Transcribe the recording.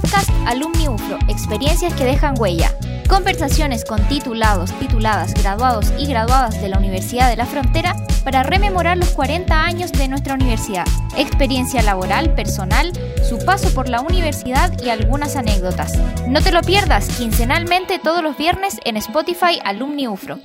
podcast Alumni UFRO, experiencias que dejan huella. Conversaciones con titulados, tituladas, graduados y graduadas de la Universidad de la Frontera para rememorar los 40 años de nuestra universidad, experiencia laboral, personal, su paso por la universidad y algunas anécdotas. No te lo pierdas quincenalmente todos los viernes en Spotify Alumni UFRO.